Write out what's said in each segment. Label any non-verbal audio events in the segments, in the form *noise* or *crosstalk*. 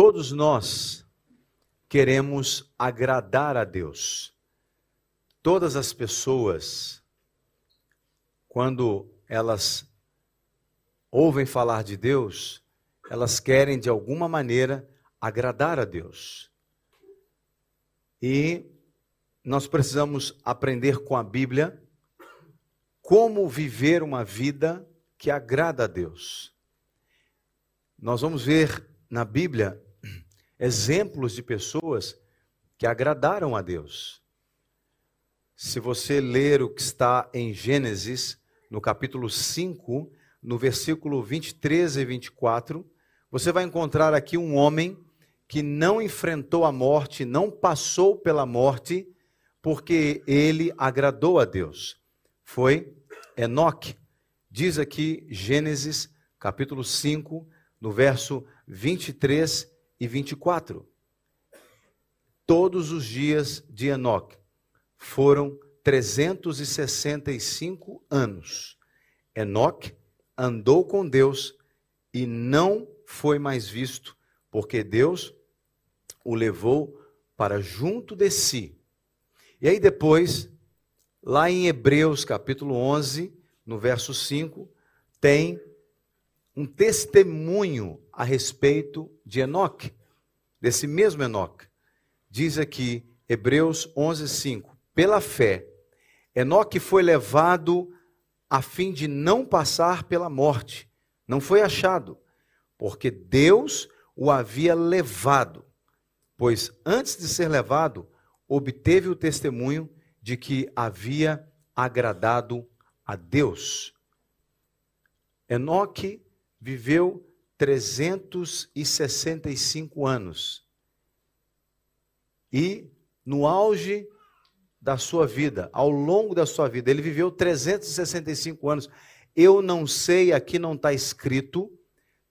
Todos nós queremos agradar a Deus. Todas as pessoas, quando elas ouvem falar de Deus, elas querem de alguma maneira agradar a Deus. E nós precisamos aprender com a Bíblia como viver uma vida que agrada a Deus. Nós vamos ver na Bíblia exemplos de pessoas que agradaram a Deus. Se você ler o que está em Gênesis, no capítulo 5, no versículo 23 e 24, você vai encontrar aqui um homem que não enfrentou a morte, não passou pela morte, porque ele agradou a Deus. Foi Enoque. Diz aqui Gênesis, capítulo 5, no verso 23 e 24. Todos os dias de Enoque foram 365 anos. Enoque andou com Deus e não foi mais visto, porque Deus o levou para junto de si. E aí depois, lá em Hebreus capítulo 11, no verso 5, tem um testemunho a respeito de Enoque, desse mesmo Enoque. Diz aqui, Hebreus 11:5, pela fé, Enoque foi levado a fim de não passar pela morte. Não foi achado, porque Deus o havia levado. Pois antes de ser levado, obteve o testemunho de que havia agradado a Deus. Enoque viveu 365 anos. E no auge da sua vida, ao longo da sua vida, ele viveu 365 anos. Eu não sei, aqui não está escrito,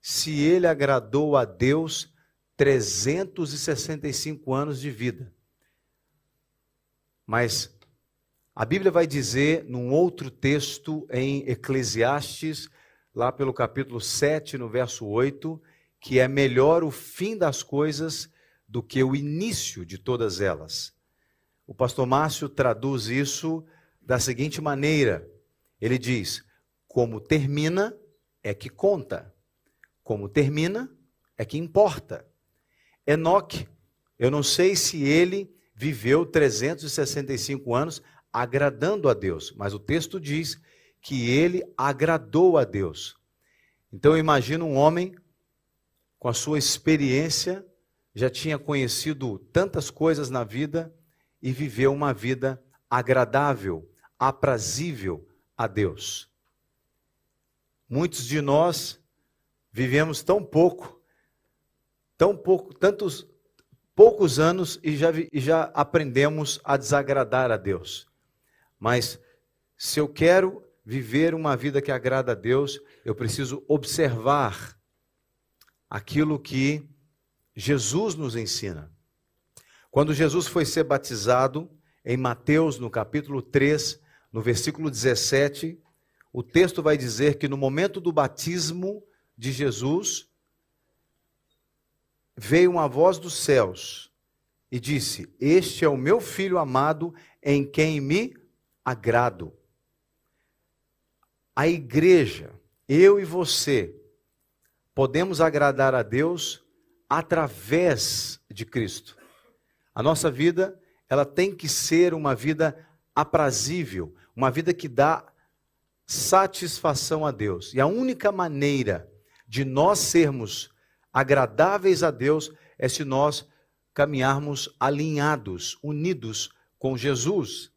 se ele agradou a Deus 365 anos de vida. Mas a Bíblia vai dizer, num outro texto, em Eclesiastes, lá pelo capítulo 7, no verso 8, que é melhor o fim das coisas do que o início de todas elas. O pastor Márcio traduz isso da seguinte maneira: ele diz, como termina é que conta, como termina é que importa. Enoque, eu não sei se ele viveu 365 anos agradando a Deus, mas o texto diz que ele agradou a Deus. Então eu imagino um homem com a sua experiência, já tinha conhecido tantas coisas na vida e viveu uma vida agradável, aprazível a Deus. Muitos de nós vivemos tão pouco, tão pouco, tantos poucos anos e já, e já aprendemos a desagradar a Deus. Mas se eu quero viver uma vida que agrada a Deus, eu preciso observar aquilo que Jesus nos ensina. Quando Jesus foi ser batizado, em Mateus, no capítulo 3, no versículo 17, o texto vai dizer que no momento do batismo de Jesus, veio uma voz dos céus e disse: Este é o meu filho amado, em quem me agrado a igreja, eu e você, podemos agradar a Deus através de Cristo. A nossa vida, ela tem que ser uma vida aprazível, uma vida que dá satisfação a Deus. E a única maneira de nós sermos agradáveis a Deus é se nós caminharmos alinhados, unidos com Jesus.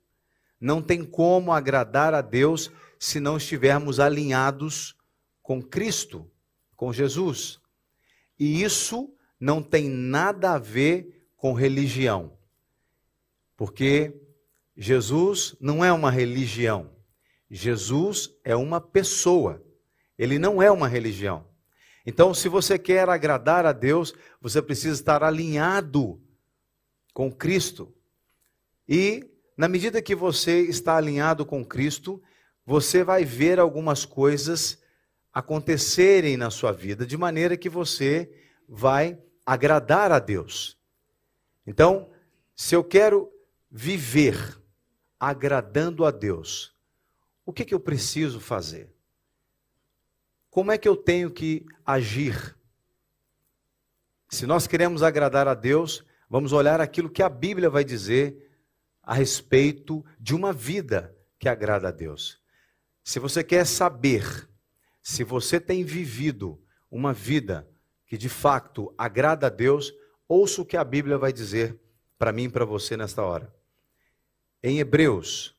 Não tem como agradar a Deus se não estivermos alinhados com Cristo, com Jesus. E isso não tem nada a ver com religião. Porque Jesus não é uma religião. Jesus é uma pessoa. Ele não é uma religião. Então, se você quer agradar a Deus, você precisa estar alinhado com Cristo. E, na medida que você está alinhado com Cristo, você vai ver algumas coisas acontecerem na sua vida, de maneira que você vai agradar a Deus. Então, se eu quero viver agradando a Deus, o que, que eu preciso fazer? Como é que eu tenho que agir? Se nós queremos agradar a Deus, vamos olhar aquilo que a Bíblia vai dizer a respeito de uma vida que agrada a Deus. Se você quer saber se você tem vivido uma vida que de fato agrada a Deus, ouça o que a Bíblia vai dizer para mim e para você nesta hora. Em Hebreus,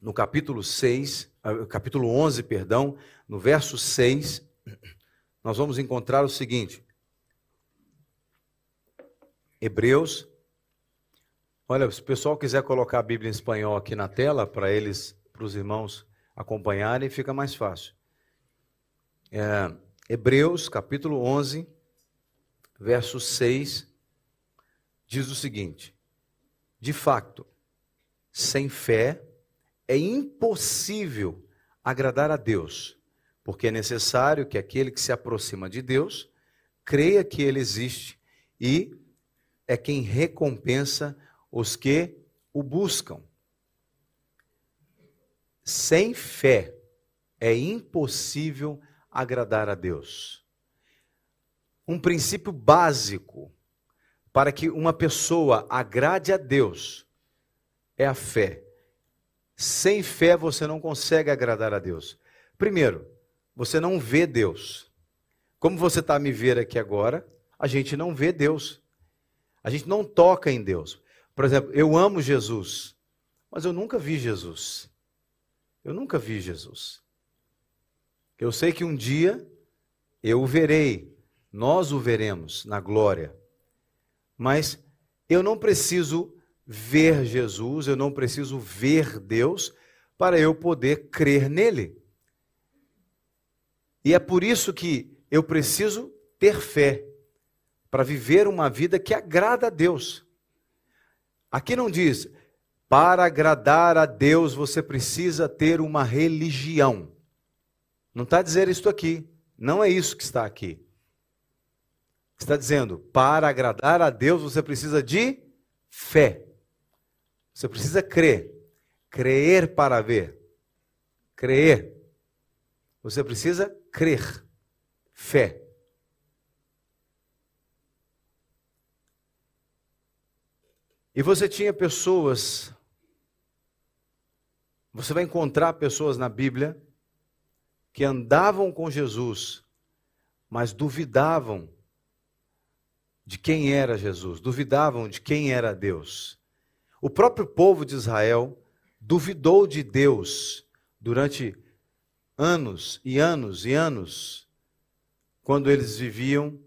no capítulo 6, ah, capítulo 11, perdão, no verso 6, nós vamos encontrar o seguinte: Hebreus. Olha, se o pessoal quiser colocar a Bíblia em espanhol aqui na tela para eles, para os irmãos acompanharem, fica mais fácil. É, Hebreus, capítulo 11, verso 6, diz o seguinte: De fato, sem fé é impossível agradar a Deus, porque é necessário que aquele que se aproxima de Deus creia que ele existe e é quem recompensa os que o buscam. Sem fé é impossível agradar a Deus. Um princípio básico para que uma pessoa agrade a Deus é a fé. Sem fé você não consegue agradar a Deus. Primeiro, você não vê Deus. Como você está me ver aqui agora, a gente não vê Deus. A gente não toca em Deus. Por exemplo, eu amo Jesus, mas eu nunca vi Jesus. Eu nunca vi Jesus. Eu sei que um dia eu o verei, nós o veremos na glória. Mas eu não preciso ver Jesus, eu não preciso ver Deus para eu poder crer nele. E é por isso que eu preciso ter fé para viver uma vida que agrada a Deus. Aqui não diz, para agradar a Deus você precisa ter uma religião. Não está dizendo isso aqui. Não é isso que está aqui. Está dizendo, para agradar a Deus você precisa de fé. Você precisa crer. Crer para ver. Crer. Você precisa crer. Fé. E você tinha pessoas, você vai encontrar pessoas na Bíblia que andavam com Jesus, mas duvidavam de quem era Jesus, duvidavam de quem era Deus. O próprio povo de Israel duvidou de Deus durante anos e anos e anos, quando eles viviam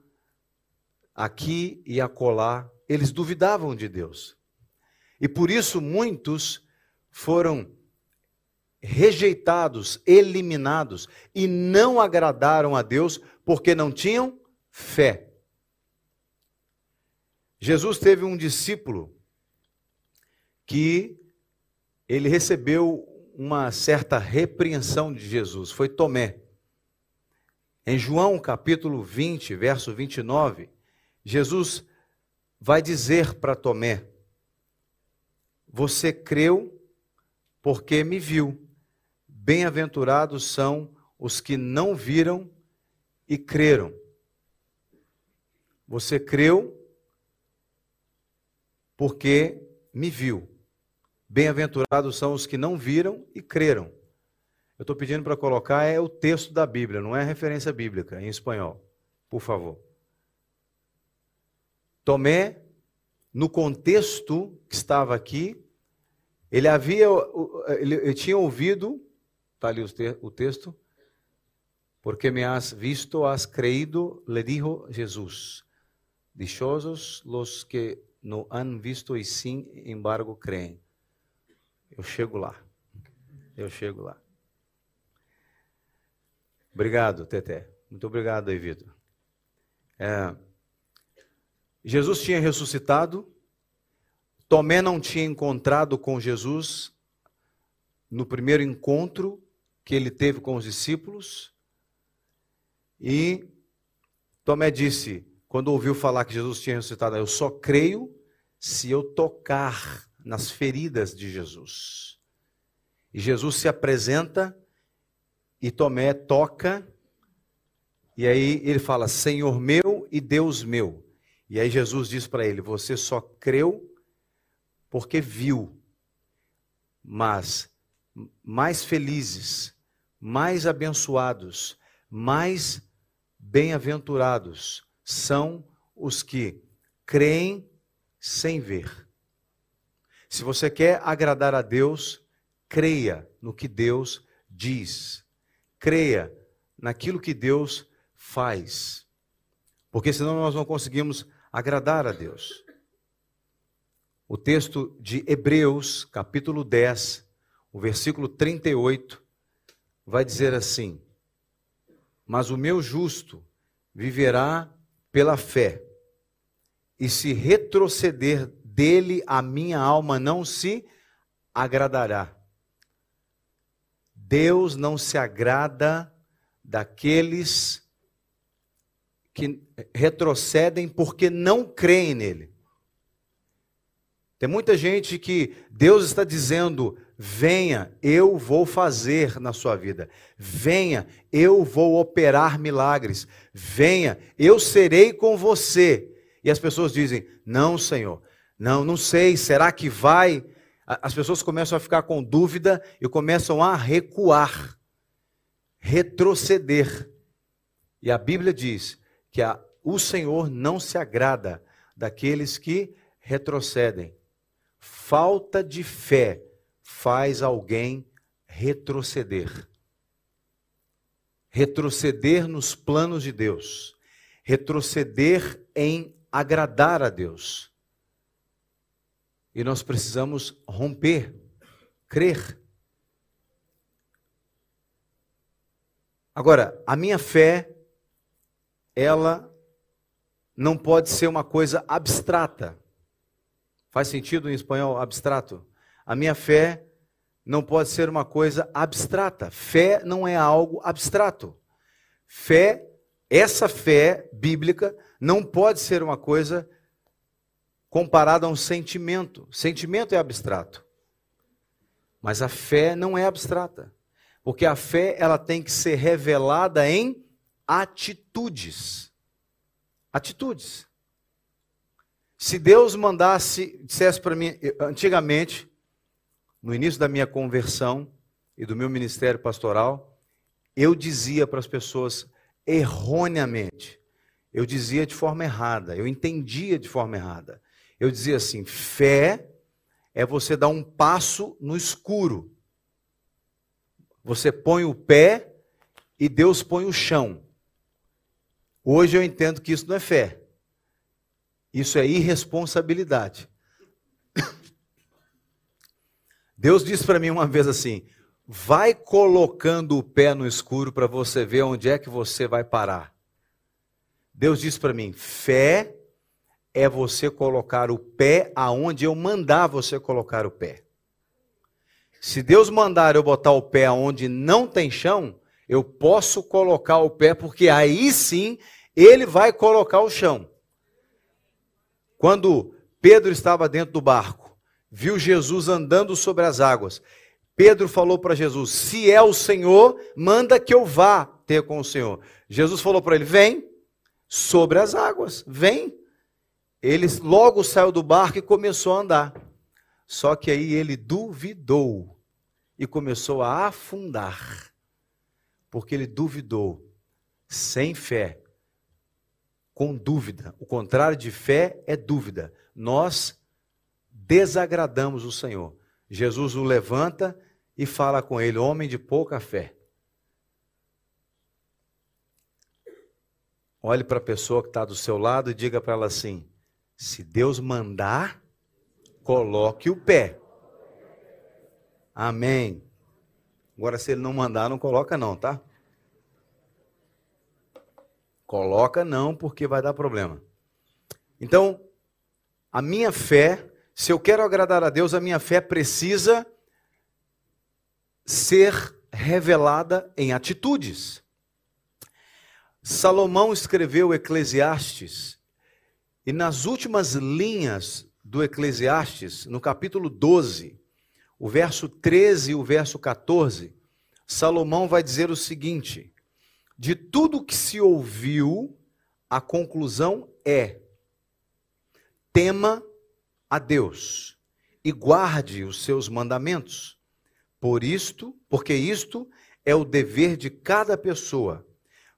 aqui e acolá, eles duvidavam de Deus. E por isso muitos foram rejeitados, eliminados e não agradaram a Deus porque não tinham fé. Jesus teve um discípulo que ele recebeu uma certa repreensão de Jesus, foi Tomé. Em João capítulo 20, verso 29, Jesus vai dizer para Tomé: você creu porque me viu. Bem-aventurados são os que não viram e creram. Você creu porque me viu. Bem-aventurados são os que não viram e creram. Eu estou pedindo para colocar é o texto da Bíblia, não é referência bíblica em espanhol, por favor. Tomé, no contexto que estava aqui, ele havia, ele, ele tinha ouvido, está ali o texto, porque me has visto, has creído, le dijo Jesús. Dichosos los que no han visto e sin embargo creem. Eu chego lá. Eu chego lá. Obrigado, Teté. Muito obrigado Vitor. É, Jesus tinha ressuscitado, Tomé não tinha encontrado com Jesus no primeiro encontro que ele teve com os discípulos. E Tomé disse: quando ouviu falar que Jesus tinha ressuscitado, eu só creio se eu tocar nas feridas de Jesus. E Jesus se apresenta e Tomé toca, e aí ele fala: Senhor meu e Deus meu. E aí Jesus diz para ele: Você só creu porque viu, mas mais felizes, mais abençoados, mais bem-aventurados são os que creem sem ver. Se você quer agradar a Deus, creia no que Deus diz. Creia naquilo que Deus faz. Porque senão nós não conseguimos agradar a Deus. O texto de Hebreus, capítulo 10, o versículo 38, vai dizer assim: Mas o meu justo viverá pela fé, e se retroceder dele, a minha alma não se agradará. Deus não se agrada daqueles que retrocedem porque não creem nele. Tem muita gente que Deus está dizendo: venha, eu vou fazer na sua vida. Venha, eu vou operar milagres. Venha, eu serei com você. E as pessoas dizem: não, Senhor, não, não sei, será que vai? As pessoas começam a ficar com dúvida e começam a recuar, retroceder. E a Bíblia diz que a, o Senhor não se agrada daqueles que retrocedem. Falta de fé faz alguém retroceder. Retroceder nos planos de Deus. Retroceder em agradar a Deus. E nós precisamos romper, crer. Agora, a minha fé, ela não pode ser uma coisa abstrata. Faz sentido em espanhol abstrato? A minha fé não pode ser uma coisa abstrata. Fé não é algo abstrato. Fé, essa fé bíblica, não pode ser uma coisa comparada a um sentimento. Sentimento é abstrato. Mas a fé não é abstrata. Porque a fé ela tem que ser revelada em atitudes. Atitudes. Se Deus mandasse, dissesse para mim, antigamente, no início da minha conversão e do meu ministério pastoral, eu dizia para as pessoas erroneamente, eu dizia de forma errada, eu entendia de forma errada. Eu dizia assim: fé é você dar um passo no escuro. Você põe o pé e Deus põe o chão. Hoje eu entendo que isso não é fé. Isso é irresponsabilidade. Deus disse para mim uma vez assim: vai colocando o pé no escuro para você ver onde é que você vai parar. Deus disse para mim: fé é você colocar o pé aonde eu mandar você colocar o pé. Se Deus mandar eu botar o pé aonde não tem chão, eu posso colocar o pé, porque aí sim ele vai colocar o chão. Quando Pedro estava dentro do barco, viu Jesus andando sobre as águas. Pedro falou para Jesus: Se é o Senhor, manda que eu vá ter com o Senhor. Jesus falou para ele: Vem sobre as águas, vem. Ele logo saiu do barco e começou a andar. Só que aí ele duvidou e começou a afundar, porque ele duvidou, sem fé, com dúvida. O contrário de fé é dúvida. Nós desagradamos o Senhor. Jesus o levanta e fala com ele: homem de pouca fé. Olhe para a pessoa que está do seu lado e diga para ela assim: se Deus mandar, coloque o pé. Amém. Agora, se ele não mandar, não coloca, não, tá? Coloca não, porque vai dar problema. Então, a minha fé, se eu quero agradar a Deus, a minha fé precisa ser revelada em atitudes. Salomão escreveu Eclesiastes E nas últimas linhas do Eclesiastes, no capítulo 12, o verso 13 e o verso 14, Salomão vai dizer o seguinte: De tudo que se ouviu, a conclusão é: tema a Deus e guarde os seus mandamentos. Por isto, porque isto é o dever de cada pessoa,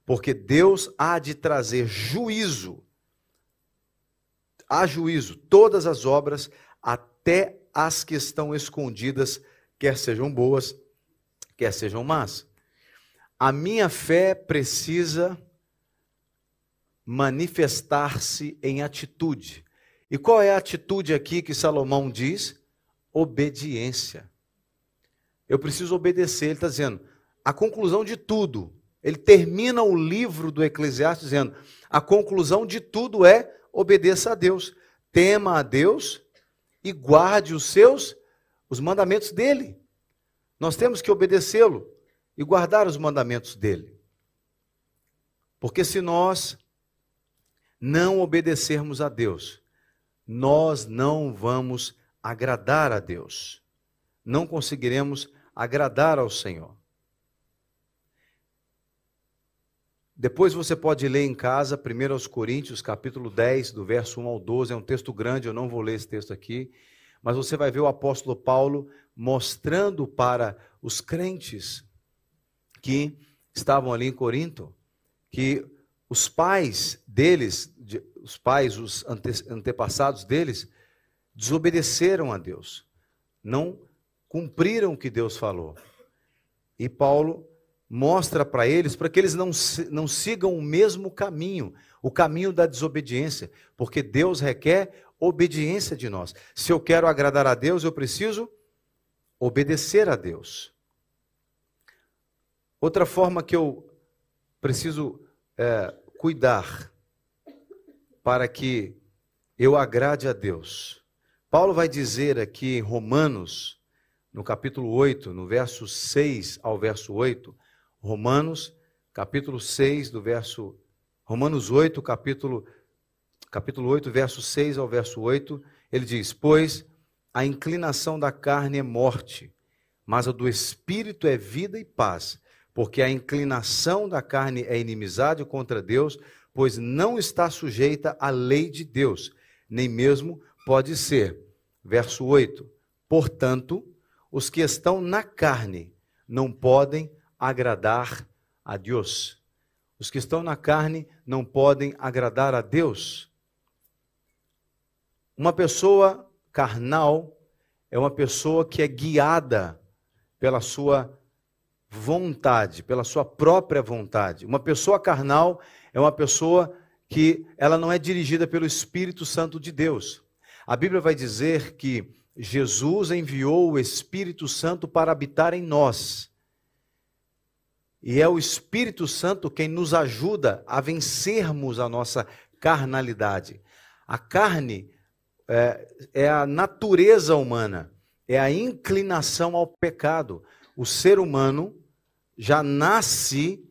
porque Deus há de trazer juízo, a juízo, todas as obras, até as que estão escondidas, quer sejam boas, quer sejam más. A minha fé precisa manifestar-se em atitude. E qual é a atitude aqui que Salomão diz? Obediência. Eu preciso obedecer. Ele está dizendo, a conclusão de tudo. Ele termina o livro do Eclesiastes dizendo: a conclusão de tudo é obedeça a Deus, tema a Deus e guarde os seus os mandamentos dele. Nós temos que obedecê-lo e guardar os mandamentos dele. Porque se nós não obedecermos a Deus, nós não vamos agradar a Deus. Não conseguiremos agradar ao Senhor. Depois você pode ler em casa, 1 Coríntios, capítulo 10, do verso 1 ao 12, é um texto grande, eu não vou ler esse texto aqui, mas você vai ver o apóstolo Paulo mostrando para os crentes que estavam ali em Corinto, que os pais deles, os pais, os ante, antepassados deles, desobedeceram a Deus, não cumpriram o que Deus falou. E Paulo mostra para eles, para que eles não, não sigam o mesmo caminho, o caminho da desobediência, porque Deus requer obediência de nós. Se eu quero agradar a Deus, eu preciso obedecer a Deus. Outra forma que eu preciso é, cuidar para que eu agrade a Deus. Paulo vai dizer aqui em Romanos, no capítulo 8, no verso 6 ao verso 8, Romanos, capítulo 6, do verso Romanos 8, capítulo capítulo 8, verso 6 ao verso 8, ele diz: "Pois a inclinação da carne é morte, mas a do espírito é vida e paz, porque a inclinação da carne é inimizade contra Deus, pois não está sujeita à lei de Deus, nem mesmo pode ser." Verso 8: "Portanto, os que estão na carne não podem agradar a Deus. Os que estão na carne não podem agradar a Deus. Uma pessoa carnal é uma pessoa que é guiada pela sua vontade, pela sua própria vontade. Uma pessoa carnal é uma pessoa que ela não é dirigida pelo Espírito Santo de Deus. A Bíblia vai dizer que Jesus enviou o Espírito Santo para habitar em nós. E é o Espírito Santo quem nos ajuda a vencermos a nossa carnalidade. A carne é, é, a natureza humana, é a inclinação ao pecado. O ser humano já nasce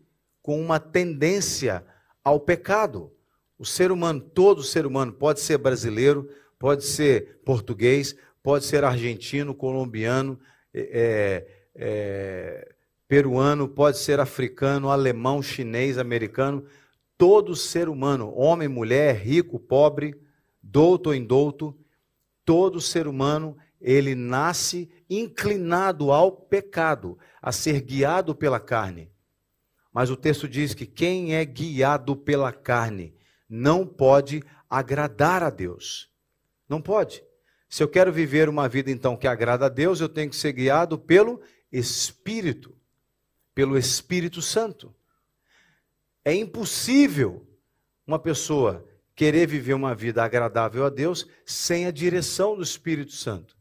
com uma tendência ao pecado. O ser humano, todo ser humano, pode ser brasileiro, pode ser português, pode ser argentino, colombiano, é, é, peruano, pode ser africano, alemão, chinês, americano, todo ser humano, homem, mulher, rico, pobre, douto ou indouto, todo ser humano, ele nasce inclinado ao pecado, a ser guiado pela carne. Mas o texto diz que quem é guiado pela carne não pode agradar a Deus. Não pode. Se eu quero viver uma vida então que agrada a Deus, eu tenho que ser guiado pelo Espírito pelo Espírito Santo. É impossível uma pessoa querer viver uma vida agradável a Deus sem a direção do Espírito Santo.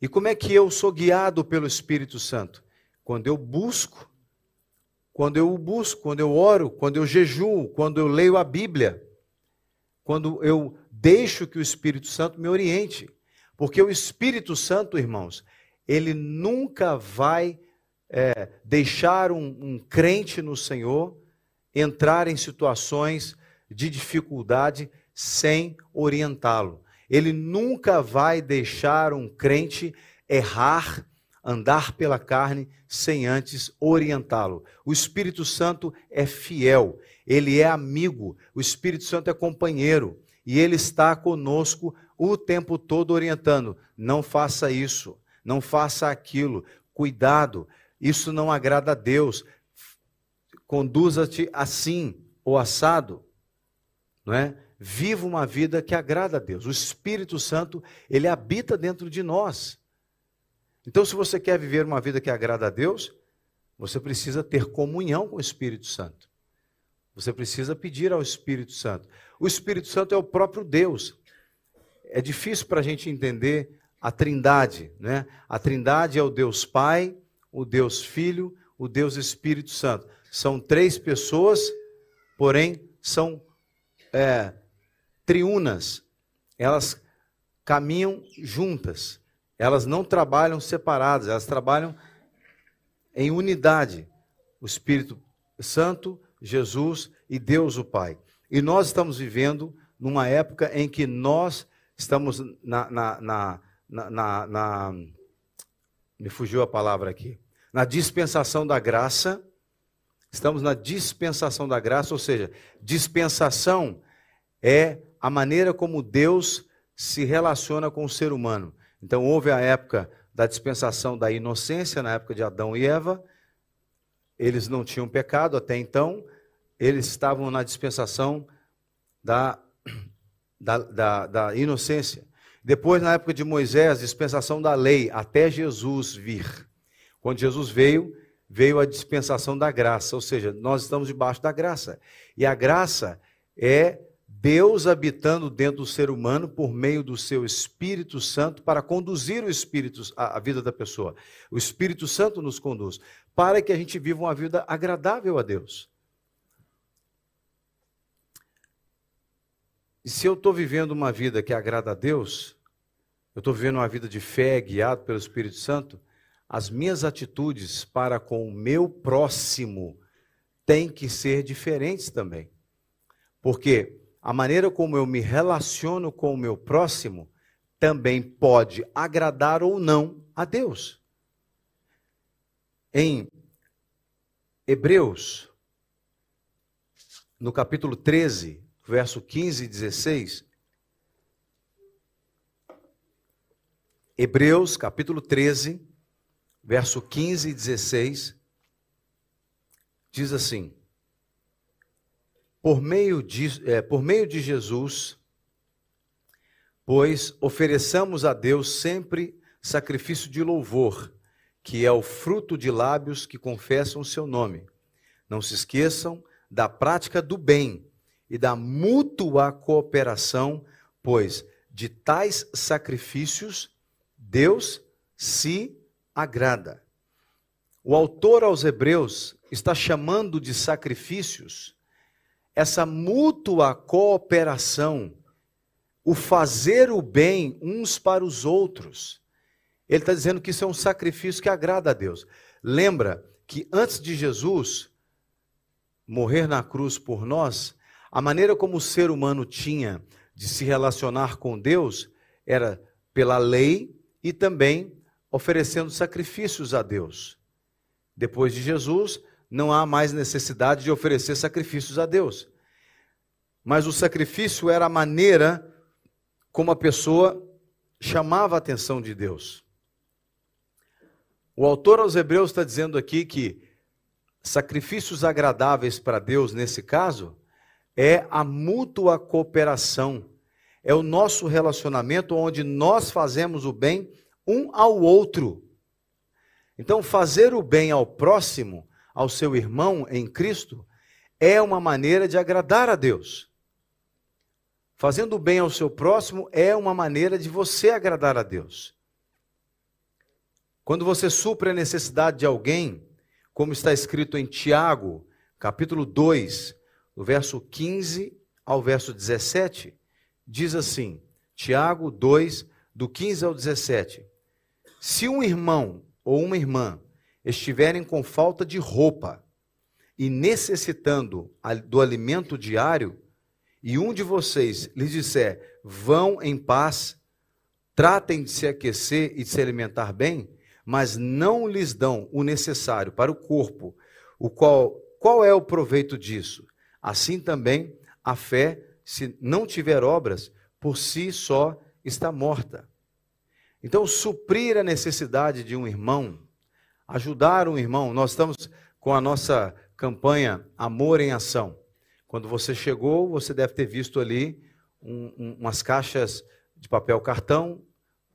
E como é que eu sou guiado pelo Espírito Santo? Quando eu busco, quando eu o busco, quando eu oro, quando eu jejuo, quando eu leio a Bíblia, quando eu deixo que o Espírito Santo me oriente. Porque o Espírito Santo, irmãos, ele nunca vai é, deixar um, um crente no Senhor entrar em situações de dificuldade sem orientá-lo. Ele nunca vai deixar um crente errar, andar pela carne, sem antes orientá-lo. O Espírito Santo é fiel, ele é amigo, o Espírito Santo é companheiro e ele está conosco o tempo todo orientando. Não faça isso, não faça aquilo, cuidado, isso não agrada a Deus. Conduza-te assim ou assado, não é? Viva uma vida que agrada a Deus. O Espírito Santo, ele habita dentro de nós. Então, se você quer viver uma vida que agrada a Deus, você precisa ter comunhão com o Espírito Santo. Você precisa pedir ao Espírito Santo. O Espírito Santo é o próprio Deus. É difícil para a gente entender a Trindade, né? A Trindade é o Deus Pai, o Deus Filho, o Deus Espírito Santo. São três pessoas, porém são é, triunas. Elas caminham juntas. Elas não trabalham separadas, elas trabalham em unidade. O Espírito Santo, Jesus e Deus o Pai. E nós estamos vivendo numa época em que nós estamos na, na, na, na, na me fugiu a palavra aqui, na dispensação da graça. Estamos na dispensação da graça, ou seja, dispensação é a maneira como Deus se relaciona com o ser humano. Então, houve a época da dispensação da inocência, na época de Adão e Eva. Eles não tinham pecado até então, eles estavam na dispensação da, da, da, da inocência. Depois, na época de Moisés, dispensação da lei, até Jesus vir. Quando Jesus veio, veio a dispensação da graça, ou seja, nós estamos debaixo da graça. E a graça é Deus habitando dentro do ser humano por meio do seu Espírito Santo para conduzir o espírito a, a vida da pessoa. O Espírito Santo nos conduz para que a gente viva uma vida agradável a Deus. E se eu estou vivendo uma vida que agrada a Deus, eu estou vivendo uma vida de fé, guiado pelo Espírito Santo, as minhas atitudes para com o meu próximo têm que ser diferentes também. Porque a maneira como eu me relaciono com o meu próximo também pode agradar ou não a Deus. Em Hebreus, no capítulo 13, verso 15 e 16, Hebreus, capítulo 13, verso 15 e 16, diz assim: por meio de, é, por meio de Jesus, pois ofereçamos a Deus sempre sacrifício de louvor, que é o fruto de lábios que confessam o seu nome. Não se esqueçam da prática do bem e da mútua cooperação, pois de tais sacrifícios Deus se agrada. O autor aos Hebreus está chamando de sacrifícios essa mútua cooperação, o fazer o bem uns para os outros. Ele está dizendo que isso é um sacrifício que agrada a Deus. Lembra que antes de Jesus morrer na cruz por nós, a maneira como o ser humano tinha de se relacionar com Deus era pela lei e também oferecendo sacrifícios a Deus. Depois de Jesus, não há mais necessidade de oferecer sacrifícios a Deus. Mas o sacrifício era a maneira como a pessoa chamava a atenção de Deus. O autor aos Hebreus está dizendo aqui que sacrifícios agradáveis para Deus, nesse caso, é a mútua cooperação, é o nosso relacionamento onde nós fazemos o bem um ao outro. Então, fazer o bem ao próximo ao seu irmão em Cristo é uma maneira de agradar a Deus. Fazendo o bem ao seu próximo é uma maneira de você agradar a Deus. Quando você supre a necessidade de alguém, como está escrito em Tiago, capítulo 2, do verso 15 ao verso 17, diz assim: Tiago 2, do 15 ao 17: Se um irmão ou uma irmã estiverem com falta de roupa e necessitando do alimento diário, e um de vocês lhes disser: vão em paz, tratem de se aquecer e de se alimentar bem, mas não lhes dão o necessário para o corpo, o qual qual é o proveito disso? Assim também a fé, se não tiver obras, por si só está morta. Então, suprir a necessidade de um irmão, ajudar um irmão, nós estamos com a nossa campanha Amor em Ação. Quando você chegou, você deve ter visto ali um, um, umas caixas de papel cartão,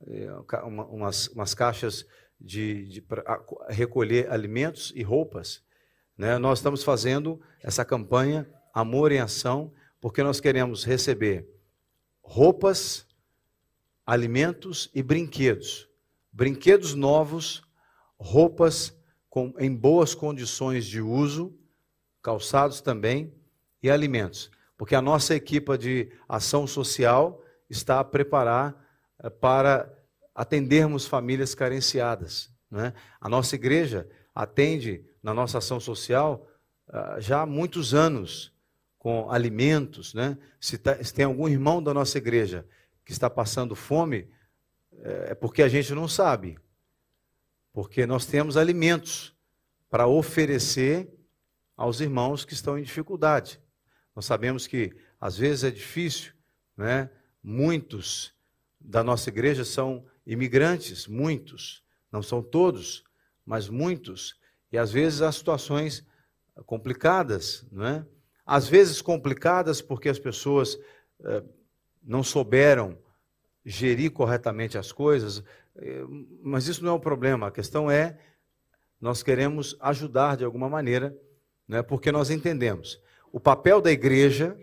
eh, umas, umas caixas de, de recolher alimentos e roupas. Né? Nós estamos fazendo essa campanha Amor em Ação, porque nós queremos receber roupas, alimentos e brinquedos. Brinquedos novos, roupas com, em boas condições de uso, calçados também, e alimentos. Porque a nossa equipa de ação social está a preparar eh, para atendermos famílias carenciadas. Né? A nossa igreja atende na nossa ação social ah, já há muitos anos com alimentos. Né? Se, tá, se tem algum irmão da nossa igreja que está passando fome, é, é porque a gente não sabe. Porque nós temos alimentos para oferecer aos irmãos que estão em dificuldade. Nós sabemos que às vezes é difícil, né? Muitos da nossa igreja são imigrantes, muitos, não são todos, mas muitos, e às vezes há situações complicadas, não é? Às vezes complicadas porque as pessoas eh, não souberam gerir corretamente as coisas, eh, mas isso não é o problema. A questão é nós queremos ajudar de alguma maneira, né? Porque nós entendemos o papel da igreja,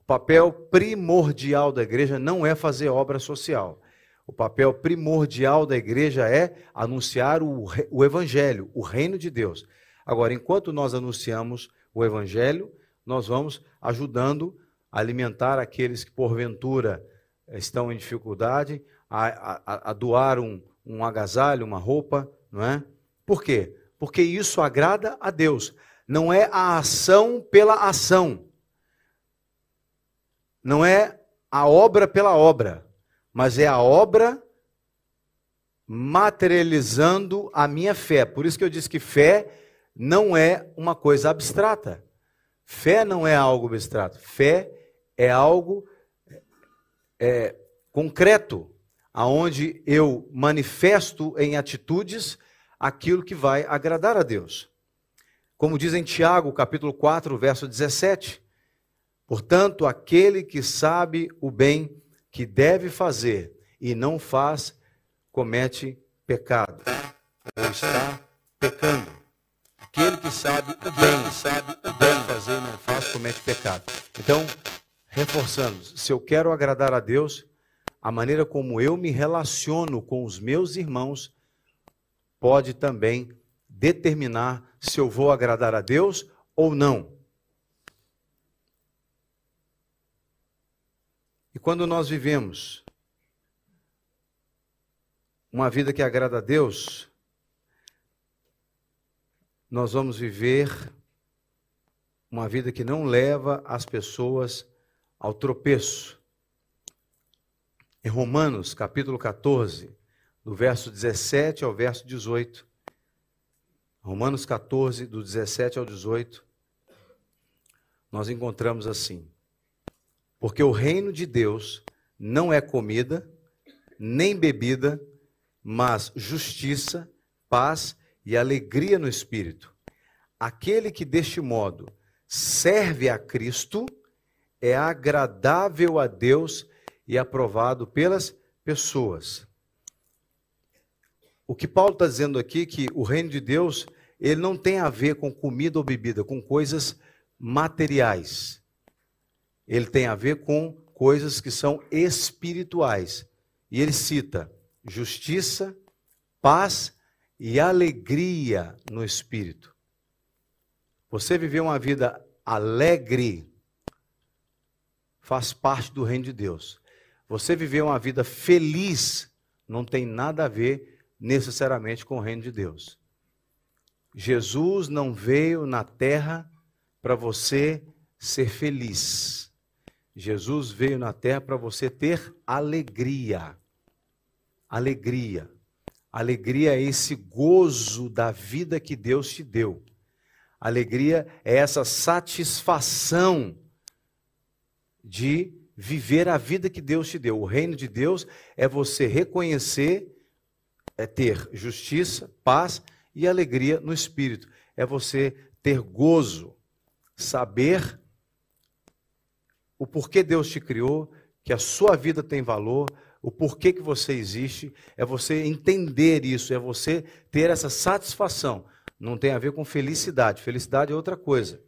o papel primordial da igreja não é fazer obra social. O papel primordial da igreja é anunciar o, o Evangelho, o reino de Deus. Agora, enquanto nós anunciamos o Evangelho, nós vamos ajudando a alimentar aqueles que, porventura, estão em dificuldade, a, a, a doar um, um agasalho, uma roupa, não é? Por quê? Porque isso agrada a Deus. Não é a ação pela ação. Não é a obra pela obra mas é a obra materializando a minha fé. Por isso que eu disse que fé não é uma coisa abstrata. Fé não é algo abstrato. Fé é algo é, concreto, aonde eu manifesto em atitudes aquilo que vai agradar a Deus. Como diz em Tiago, capítulo 4, verso 17: Portanto, aquele que sabe o bem que deve fazer e não faz, comete pecado, ou está pecando. Aquele que sabe o bem, sabe o bem fazer e não faz, comete pecado. Então, reforçando, se eu quero agradar a Deus, a maneira como eu me relaciono com os meus irmãos pode também determinar se eu vou agradar a Deus ou não. E quando nós vivemos uma vida que agrada a Deus, nós vamos viver uma vida que não leva as pessoas ao tropeço. Em Romanos, capítulo 14, do verso 17 ao verso 18. Romanos 14, do 17 ao 18, nós encontramos assim: porque o reino de Deus não é comida, nem bebida, mas justiça, paz e alegria no espírito. Aquele que deste modo serve a Cristo é agradável a Deus e aprovado pelas pessoas. O que Paulo está dizendo aqui é que o reino de Deus ele não tem a ver com comida ou bebida, com coisas materiais ele tem a ver com coisas que são espirituais. E ele cita justiça, paz e alegria no espírito. Você viver uma vida alegre faz parte do reino de Deus. Você viver uma vida feliz não tem nada a ver necessariamente com o reino de Deus. Jesus não veio na terra para você ser feliz. Jesus veio na terra para você ter alegria. Alegria. Alegria é esse gozo da vida que Deus te deu. Alegria é essa satisfação de viver a vida que Deus te deu. O reino de Deus é você reconhecer, é ter justiça, paz e alegria no espírito. É você ter gozo, saber o porquê Deus te criou, que a sua vida tem valor, o porquê que você existe, é você entender isso, é você ter essa satisfação. Não tem a ver com felicidade. Felicidade é outra coisa.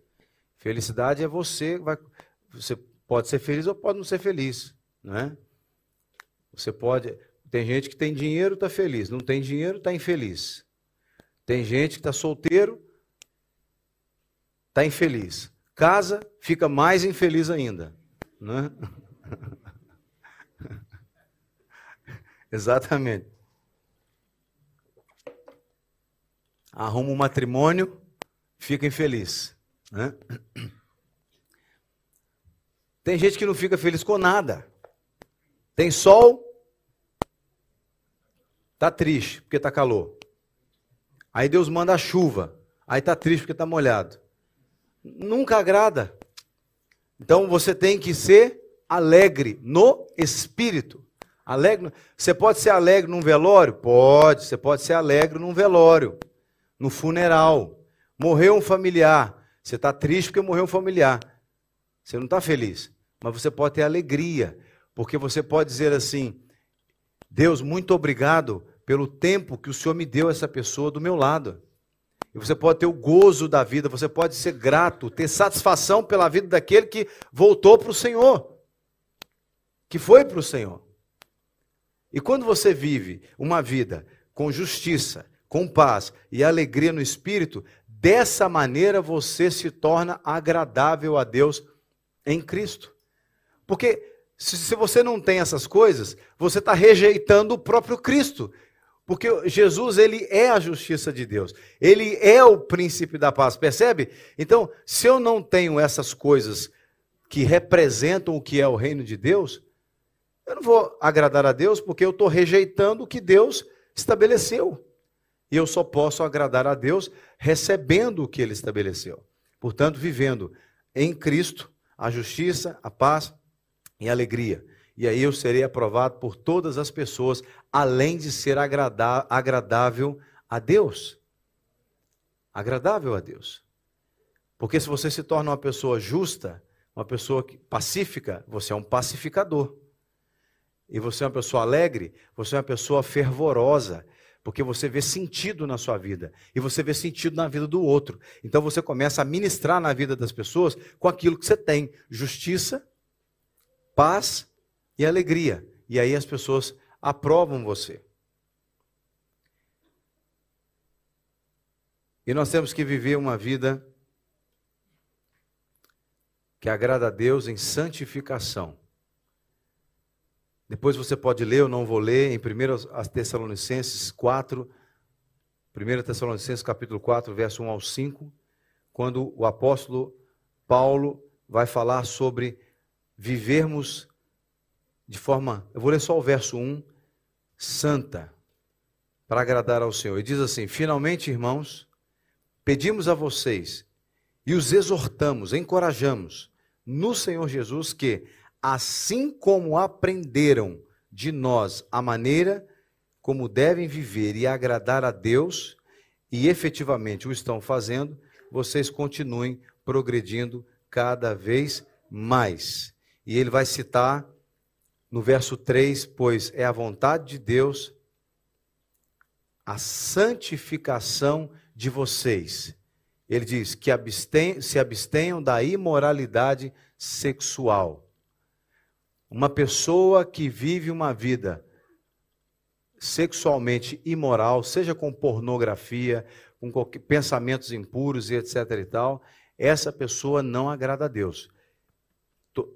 Felicidade é você vai você pode ser feliz ou pode não ser feliz, não é? Você pode tem gente que tem dinheiro está feliz, não tem dinheiro está infeliz. Tem gente que está solteiro está infeliz. Casa fica mais infeliz ainda. Né? *laughs* Exatamente. Arruma um matrimônio, fica infeliz. Né? Tem gente que não fica feliz com nada. Tem sol, tá triste porque tá calor. Aí Deus manda a chuva, aí tá triste porque tá molhado. Nunca agrada. Então você tem que ser alegre no espírito. Alegre, você pode ser alegre num velório? Pode, você pode ser alegre num velório, no funeral. Morreu um familiar, você está triste porque morreu um familiar. Você não está feliz, mas você pode ter alegria, porque você pode dizer assim: Deus, muito obrigado pelo tempo que o Senhor me deu essa pessoa do meu lado. E você pode ter o gozo da vida, você pode ser grato, ter satisfação pela vida daquele que voltou para o Senhor, que foi para o Senhor. E quando você vive uma vida com justiça, com paz e alegria no espírito, dessa maneira você se torna agradável a Deus em Cristo. Porque se você não tem essas coisas, você está rejeitando o próprio Cristo, porque Jesus, ele é a justiça de Deus. Ele é o príncipe da paz, percebe? Então, se eu não tenho essas coisas que representam o que é o reino de Deus, eu não vou agradar a Deus porque eu estou rejeitando o que Deus estabeleceu. E eu só posso agradar a Deus recebendo o que ele estabeleceu. Portanto, vivendo em Cristo a justiça, a paz e a alegria e aí eu serei aprovado por todas as pessoas, além de ser agradável a Deus. Agradável a Deus. Porque se você se torna uma pessoa justa, uma pessoa pacífica, você é um pacificador. E você é uma pessoa alegre, você é uma pessoa fervorosa, porque você vê sentido na sua vida e você vê sentido na vida do outro. Então você começa a ministrar na vida das pessoas com aquilo que você tem: justiça, paz e alegria. E aí as pessoas aprovam você. E nós temos que viver uma vida que agrada a Deus em santificação. Depois você pode ler, eu não vou ler, em 1 Tessalonicenses 4, 1 Tessalonicenses capítulo 4, verso 1 ao 5, quando o apóstolo Paulo vai falar sobre vivermos de forma, eu vou ler só o verso 1, santa, para agradar ao Senhor. E diz assim: Finalmente, irmãos, pedimos a vocês e os exortamos, encorajamos no Senhor Jesus que, assim como aprenderam de nós a maneira como devem viver e agradar a Deus, e efetivamente o estão fazendo, vocês continuem progredindo cada vez mais. E ele vai citar no verso 3, pois é a vontade de Deus a santificação de vocês. Ele diz que se abstenham da imoralidade sexual. Uma pessoa que vive uma vida sexualmente imoral, seja com pornografia, com pensamentos impuros e etc e tal, essa pessoa não agrada a Deus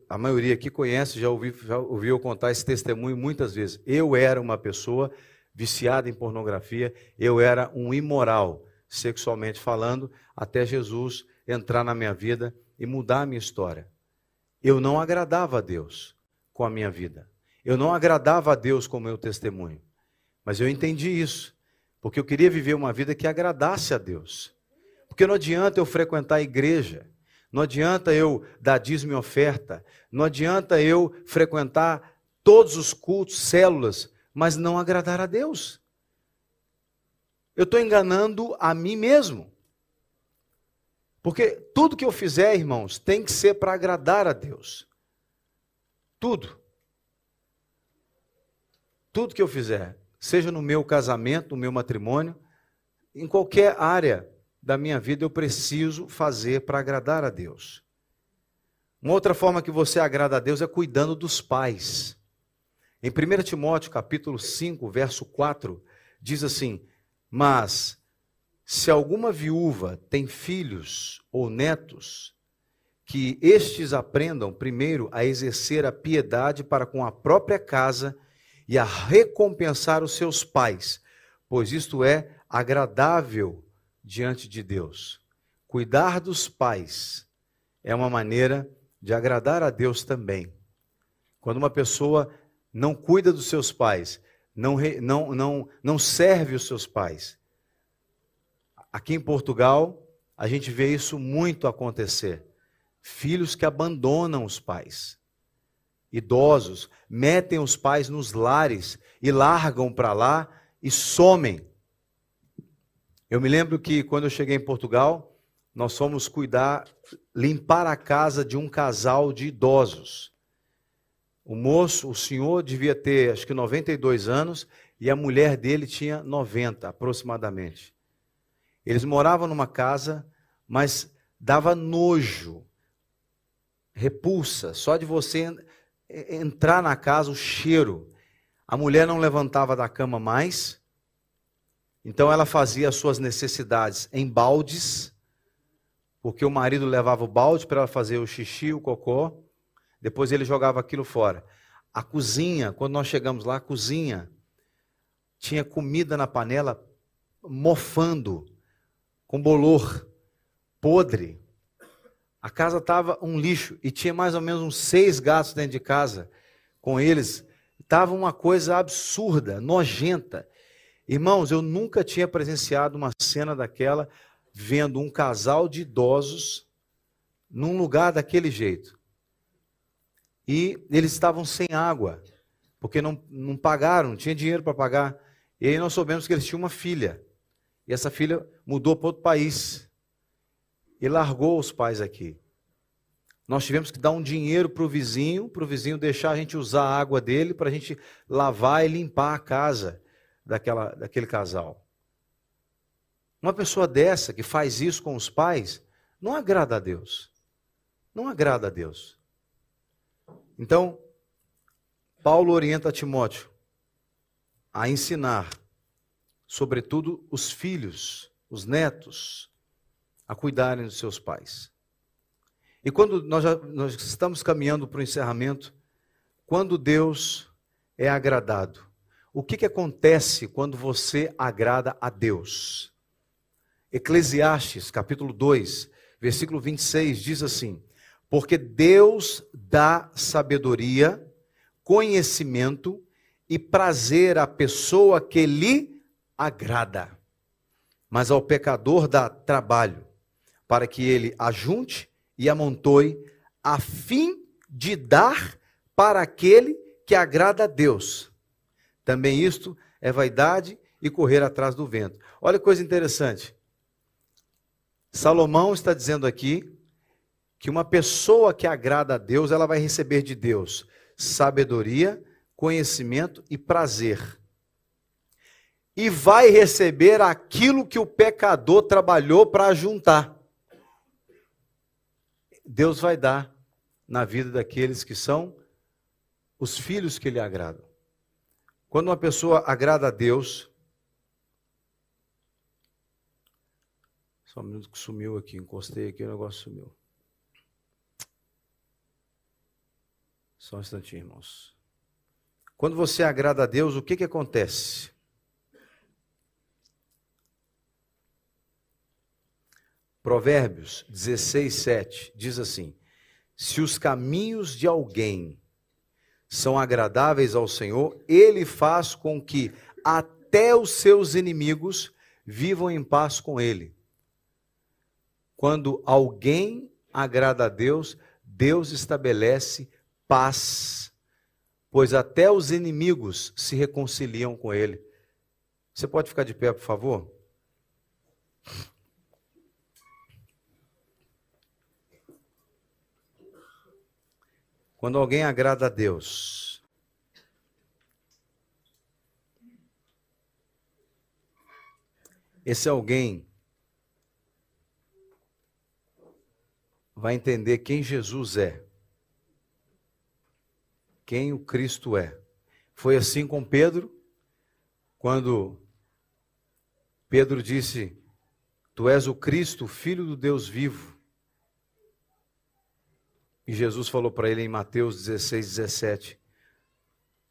a maioria aqui conhece, já, ouvi, já ouviu contar esse testemunho muitas vezes. Eu era uma pessoa viciada em pornografia, eu era um imoral, sexualmente falando, até Jesus entrar na minha vida e mudar a minha história. eu não agradava a Deus com a minha vida. Eu não agradava a Deus com o meu testemunho. Mas eu entendi isso, porque eu queria viver uma vida que agradasse a Deus. Porque não adianta eu frequentar a igreja, não adianta eu dar dízimo e oferta, não adianta eu frequentar todos os cultos, células, mas não agradar a Deus. Eu estou enganando a mim mesmo. Porque tudo que eu fizer, irmãos, tem que ser para agradar a Deus. Tudo. Tudo que eu fizer, seja no meu casamento, no meu matrimônio, em qualquer área da minha vida, eu preciso fazer para agradar a Deus. Uma outra forma que você agrada a Deus é cuidando dos pais. Em 1 Timóteo, capítulo 5, verso 4, diz assim: "Mas se alguma viúva tem filhos ou netos, que estes aprendam primeiro a exercer a piedade para com a própria casa e a recompensar os seus pais, pois isto é agradável diante de Deus. Cuidar dos pais é uma maneira de agradar a Deus também. Quando uma pessoa não cuida dos seus pais, não, não, não, não serve os seus pais, Aqui em Portugal, a gente vê isso muito acontecer. Filhos que abandonam os pais. Idosos metem os pais nos lares e largam para lá e somem. Eu me lembro que quando eu cheguei em Portugal, nós fomos cuidar, limpar a casa de um casal de idosos. O moço, o senhor devia ter acho que 92 anos e a mulher dele tinha 90 aproximadamente. Eles moravam numa casa, mas dava nojo, repulsa, só de você entrar na casa, o cheiro. A mulher não levantava da cama mais, então ela fazia as suas necessidades em baldes, porque o marido levava o balde para ela fazer o xixi, o cocô, depois ele jogava aquilo fora. A cozinha, quando nós chegamos lá, a cozinha tinha comida na panela mofando com bolor, podre. A casa estava um lixo e tinha mais ou menos uns seis gatos dentro de casa com eles. Estava uma coisa absurda, nojenta. Irmãos, eu nunca tinha presenciado uma cena daquela vendo um casal de idosos num lugar daquele jeito. E eles estavam sem água, porque não, não pagaram, não tinha dinheiro para pagar. E aí nós soubemos que eles tinham uma filha. E essa filha mudou para outro país e largou os pais aqui. Nós tivemos que dar um dinheiro para o vizinho, para o vizinho deixar a gente usar a água dele para a gente lavar e limpar a casa daquela, daquele casal. Uma pessoa dessa que faz isso com os pais não agrada a Deus. Não agrada a Deus. Então, Paulo orienta Timóteo a ensinar sobretudo os filhos, os netos, a cuidarem dos seus pais. E quando nós, já, nós estamos caminhando para o encerramento, quando Deus é agradado, o que, que acontece quando você agrada a Deus? Eclesiastes, capítulo 2, versículo 26, diz assim: Porque Deus dá sabedoria, conhecimento e prazer à pessoa que lhe agrada, mas ao pecador dá trabalho, para que ele ajunte e amontoe, a fim de dar para aquele que agrada a Deus. Também isto é vaidade e correr atrás do vento. Olha que coisa interessante. Salomão está dizendo aqui que uma pessoa que agrada a Deus, ela vai receber de Deus sabedoria, conhecimento e prazer e vai receber aquilo que o pecador trabalhou para juntar. Deus vai dar na vida daqueles que são os filhos que lhe agradam. Quando uma pessoa agrada a Deus, só um minuto que sumiu aqui, encostei aqui, o negócio sumiu. Só um instantinho, irmãos. Quando você agrada a Deus, o que, que acontece? Provérbios 16, 7 diz assim: se os caminhos de alguém são agradáveis ao Senhor, ele faz com que até os seus inimigos vivam em paz com ele. Quando alguém agrada a Deus, Deus estabelece paz, pois até os inimigos se reconciliam com ele. Você pode ficar de pé, por favor? Quando alguém agrada a Deus, esse alguém vai entender quem Jesus é, quem o Cristo é. Foi assim com Pedro, quando Pedro disse: Tu és o Cristo, filho do Deus vivo. E Jesus falou para ele em Mateus 16, 17: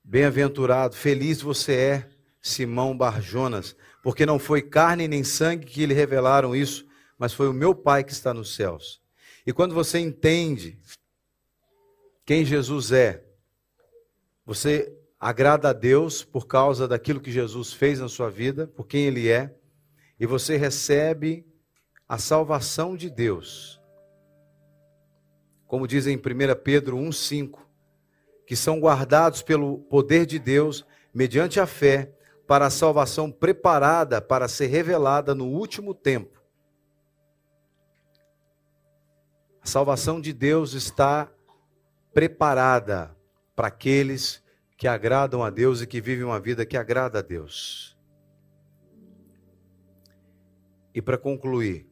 Bem-aventurado, feliz você é, Simão Barjonas, porque não foi carne nem sangue que lhe revelaram isso, mas foi o meu Pai que está nos céus. E quando você entende quem Jesus é, você agrada a Deus por causa daquilo que Jesus fez na sua vida, por quem Ele é, e você recebe a salvação de Deus. Como diz em 1 Pedro 1,5, que são guardados pelo poder de Deus, mediante a fé, para a salvação preparada para ser revelada no último tempo. A salvação de Deus está preparada para aqueles que agradam a Deus e que vivem uma vida que agrada a Deus. E para concluir,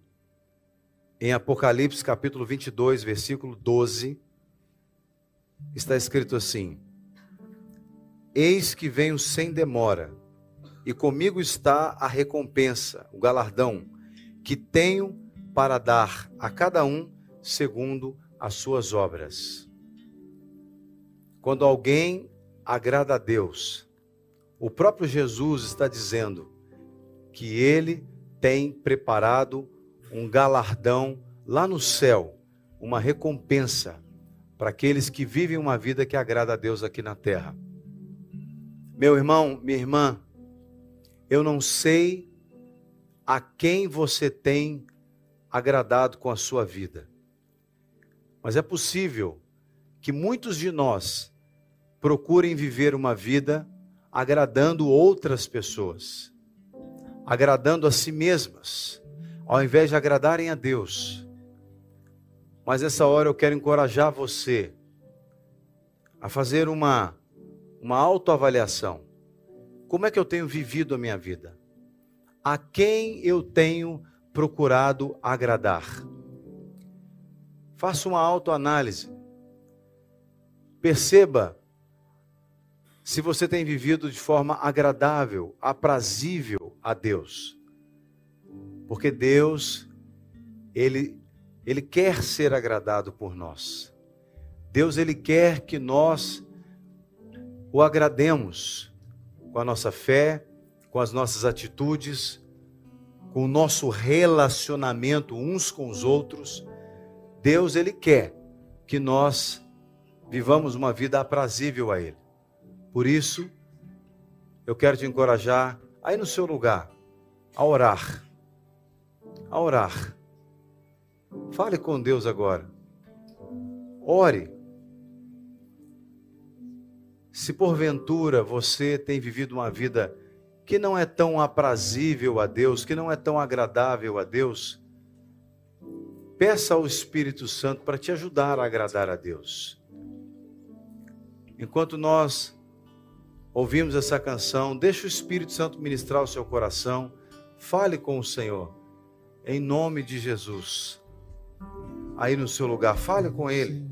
em Apocalipse capítulo 22, versículo 12, está escrito assim: Eis que venho sem demora, e comigo está a recompensa, o galardão, que tenho para dar a cada um segundo as suas obras. Quando alguém agrada a Deus, o próprio Jesus está dizendo que ele tem preparado um galardão lá no céu, uma recompensa para aqueles que vivem uma vida que agrada a Deus aqui na terra. Meu irmão, minha irmã, eu não sei a quem você tem agradado com a sua vida. Mas é possível que muitos de nós procurem viver uma vida agradando outras pessoas, agradando a si mesmas, ao invés de agradarem a Deus. Mas essa hora eu quero encorajar você a fazer uma, uma autoavaliação. Como é que eu tenho vivido a minha vida? A quem eu tenho procurado agradar? Faça uma autoanálise. Perceba se você tem vivido de forma agradável, aprazível a Deus. Porque Deus, ele ele quer ser agradado por nós. Deus ele quer que nós o agrademos com a nossa fé, com as nossas atitudes, com o nosso relacionamento uns com os outros Deus ele quer que nós vivamos uma vida aprazível a ele. Por isso, eu quero te encorajar aí no seu lugar a orar. A orar. Fale com Deus agora. Ore. Se porventura você tem vivido uma vida que não é tão aprazível a Deus, que não é tão agradável a Deus, Peça ao Espírito Santo para te ajudar a agradar a Deus. Enquanto nós ouvimos essa canção, deixe o Espírito Santo ministrar o seu coração. Fale com o Senhor, em nome de Jesus. Aí no seu lugar, fale com Ele.